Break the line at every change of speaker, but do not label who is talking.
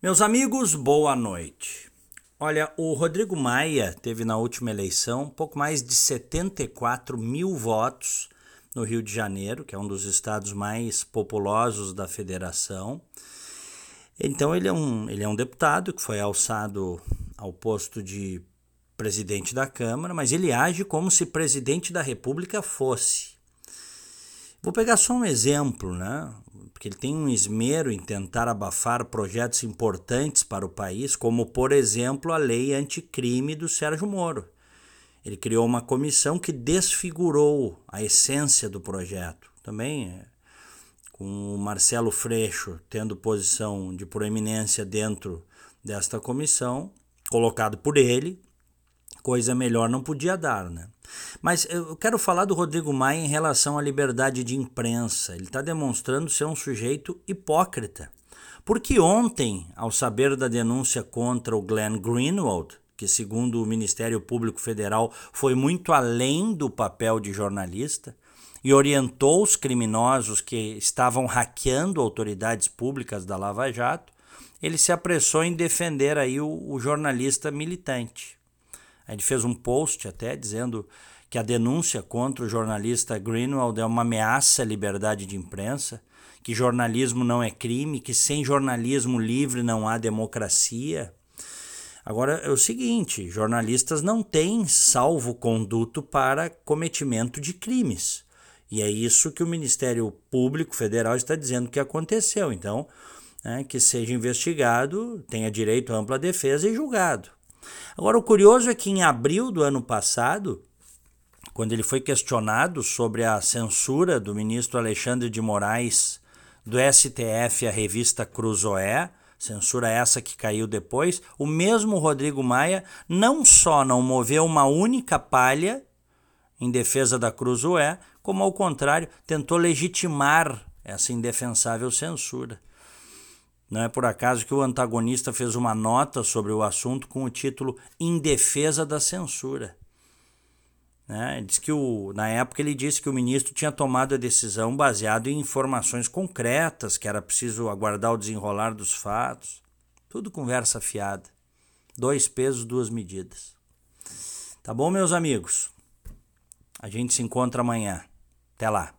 Meus amigos, boa noite. Olha, o Rodrigo Maia teve na última eleição pouco mais de 74 mil votos no Rio de Janeiro, que é um dos estados mais populosos da federação. Então, ele é um, ele é um deputado que foi alçado ao posto de presidente da Câmara, mas ele age como se presidente da República fosse. Vou pegar só um exemplo, né? Porque ele tem um esmero em tentar abafar projetos importantes para o país, como, por exemplo, a lei anticrime do Sérgio Moro. Ele criou uma comissão que desfigurou a essência do projeto. Também é, com o Marcelo Freixo tendo posição de proeminência dentro desta comissão, colocado por ele, coisa melhor não podia dar, né? Mas eu quero falar do Rodrigo Maia em relação à liberdade de imprensa. Ele está demonstrando ser um sujeito hipócrita. Porque ontem, ao saber da denúncia contra o Glenn Greenwald, que segundo o Ministério Público Federal foi muito além do papel de jornalista e orientou os criminosos que estavam hackeando autoridades públicas da Lava Jato, ele se apressou em defender aí o, o jornalista militante. Ele fez um post até dizendo que a denúncia contra o jornalista Greenwald é uma ameaça à liberdade de imprensa, que jornalismo não é crime, que sem jornalismo livre não há democracia. Agora é o seguinte: jornalistas não têm salvo-conduto para cometimento de crimes. E é isso que o Ministério Público Federal está dizendo que aconteceu. Então, né, que seja investigado, tenha direito à ampla defesa e julgado. Agora, o curioso é que em abril do ano passado, quando ele foi questionado sobre a censura do ministro Alexandre de Moraes do STF à revista Cruzoé, censura essa que caiu depois, o mesmo Rodrigo Maia não só não moveu uma única palha em defesa da Cruzoé, como ao contrário, tentou legitimar essa indefensável censura. Não é por acaso que o antagonista fez uma nota sobre o assunto com o título Em Defesa da Censura. Né? Diz que o, na época ele disse que o ministro tinha tomado a decisão baseado em informações concretas, que era preciso aguardar o desenrolar dos fatos. Tudo conversa fiada. Dois pesos, duas medidas. Tá bom, meus amigos? A gente se encontra amanhã. Até lá.